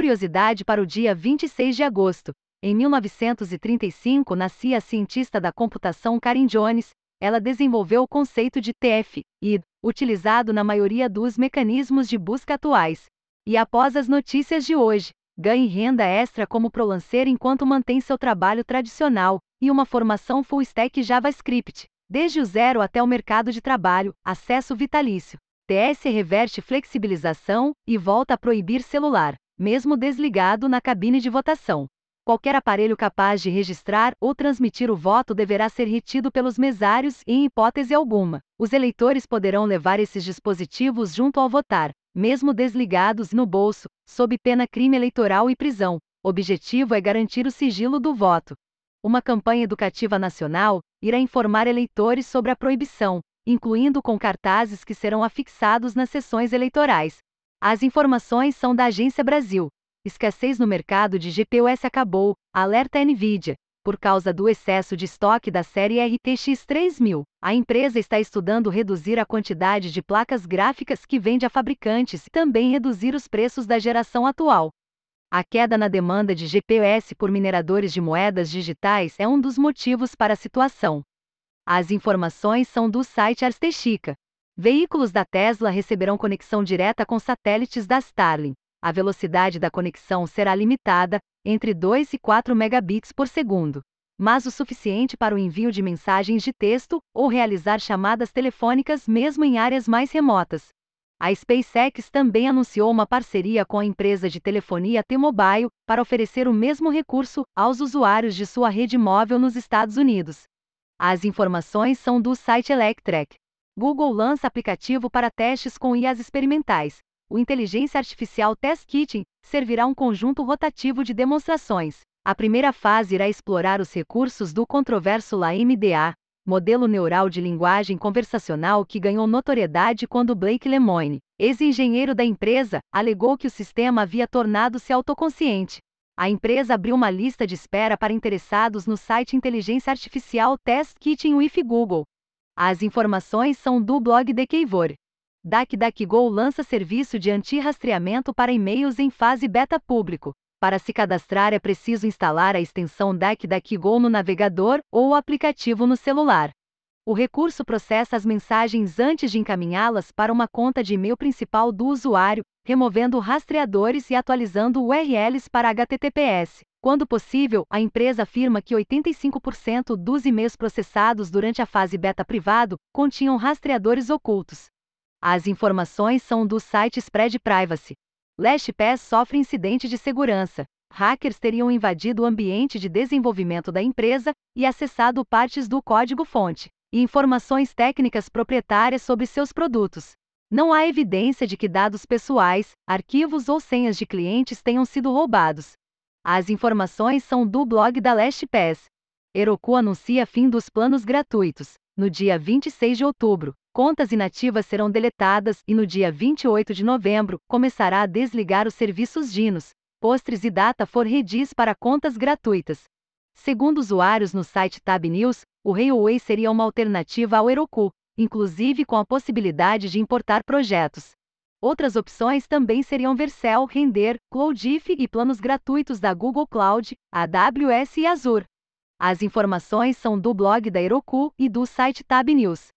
curiosidade para o dia 26 de agosto. Em 1935 nascia a cientista da computação Karen Jones. Ela desenvolveu o conceito de TF-ID, utilizado na maioria dos mecanismos de busca atuais. E após as notícias de hoje, ganhe renda extra como prolancer enquanto mantém seu trabalho tradicional e uma formação full stack JavaScript, desde o zero até o mercado de trabalho, acesso vitalício. TS reverte flexibilização e volta a proibir celular, mesmo desligado na cabine de votação. Qualquer aparelho capaz de registrar ou transmitir o voto deverá ser retido pelos mesários e, em hipótese alguma, os eleitores poderão levar esses dispositivos junto ao votar, mesmo desligados no bolso, sob pena crime eleitoral e prisão. O objetivo é garantir o sigilo do voto. Uma campanha educativa nacional irá informar eleitores sobre a proibição, incluindo com cartazes que serão afixados nas sessões eleitorais. As informações são da Agência Brasil. Escassez no mercado de GPUs acabou, alerta Nvidia. Por causa do excesso de estoque da série RTX 3000, a empresa está estudando reduzir a quantidade de placas gráficas que vende a fabricantes e também reduzir os preços da geração atual. A queda na demanda de GPUs por mineradores de moedas digitais é um dos motivos para a situação. As informações são do site Arstechica. Veículos da Tesla receberão conexão direta com satélites da Starlink. A velocidade da conexão será limitada entre 2 e 4 megabits por segundo, mas o suficiente para o envio de mensagens de texto ou realizar chamadas telefônicas mesmo em áreas mais remotas. A SpaceX também anunciou uma parceria com a empresa de telefonia T-Mobile para oferecer o mesmo recurso aos usuários de sua rede móvel nos Estados Unidos. As informações são do site Electrek. Google lança aplicativo para testes com IAs experimentais o Inteligência Artificial Test Kitchen servirá um conjunto rotativo de demonstrações. A primeira fase irá explorar os recursos do controverso LaMDA, modelo neural de linguagem conversacional que ganhou notoriedade quando Blake Lemoine, ex-engenheiro da empresa, alegou que o sistema havia tornado-se autoconsciente. A empresa abriu uma lista de espera para interessados no site Inteligência Artificial Test Kitchen with Google. As informações são do blog de Keivor. DuckDuckGo lança serviço de anti-rastreamento para e-mails em fase beta público. Para se cadastrar é preciso instalar a extensão DuckDuckGo no navegador ou o aplicativo no celular. O recurso processa as mensagens antes de encaminhá-las para uma conta de e-mail principal do usuário, removendo rastreadores e atualizando URLs para HTTPS. Quando possível, a empresa afirma que 85% dos e-mails processados durante a fase beta privado continham rastreadores ocultos. As informações são do site Spread Privacy. LastPass sofre incidente de segurança. Hackers teriam invadido o ambiente de desenvolvimento da empresa e acessado partes do código-fonte e informações técnicas proprietárias sobre seus produtos. Não há evidência de que dados pessoais, arquivos ou senhas de clientes tenham sido roubados. As informações são do blog da LastPass. Heroku anuncia fim dos planos gratuitos. No dia 26 de outubro, contas inativas serão deletadas e no dia 28 de novembro começará a desligar os serviços Dinos, postres e data for redis para contas gratuitas. Segundo usuários no site Tab News, o Railway seria uma alternativa ao Heroku, inclusive com a possibilidade de importar projetos. Outras opções também seriam Vercel, Render, Cloudif e planos gratuitos da Google Cloud, AWS e Azure. As informações são do blog da Heroku e do site Tab News.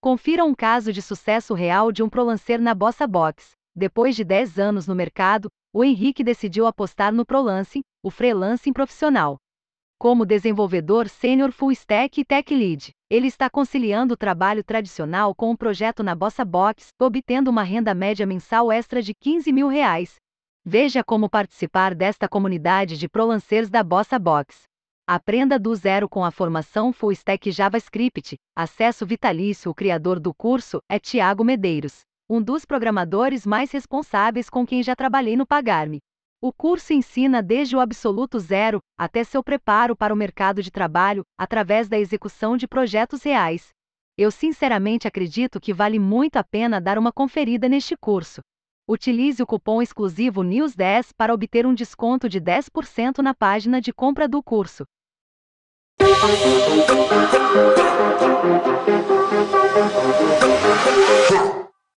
Confira um caso de sucesso real de um prolancer na Bossa Box. Depois de 10 anos no mercado, o Henrique decidiu apostar no prolancing, o freelancing profissional. Como desenvolvedor sênior full stack e tech lead, ele está conciliando o trabalho tradicional com um projeto na Bossa Box, obtendo uma renda média mensal extra de 15 mil reais. Veja como participar desta comunidade de prolancers da Bossa Box. Aprenda do zero com a formação Full Stack JavaScript. Acesso vitalício. O criador do curso é Tiago Medeiros, um dos programadores mais responsáveis com quem já trabalhei no Pagarme. O curso ensina desde o absoluto zero até seu preparo para o mercado de trabalho através da execução de projetos reais. Eu sinceramente acredito que vale muito a pena dar uma conferida neste curso. Utilize o cupom exclusivo NEWS10 para obter um desconto de 10% na página de compra do curso.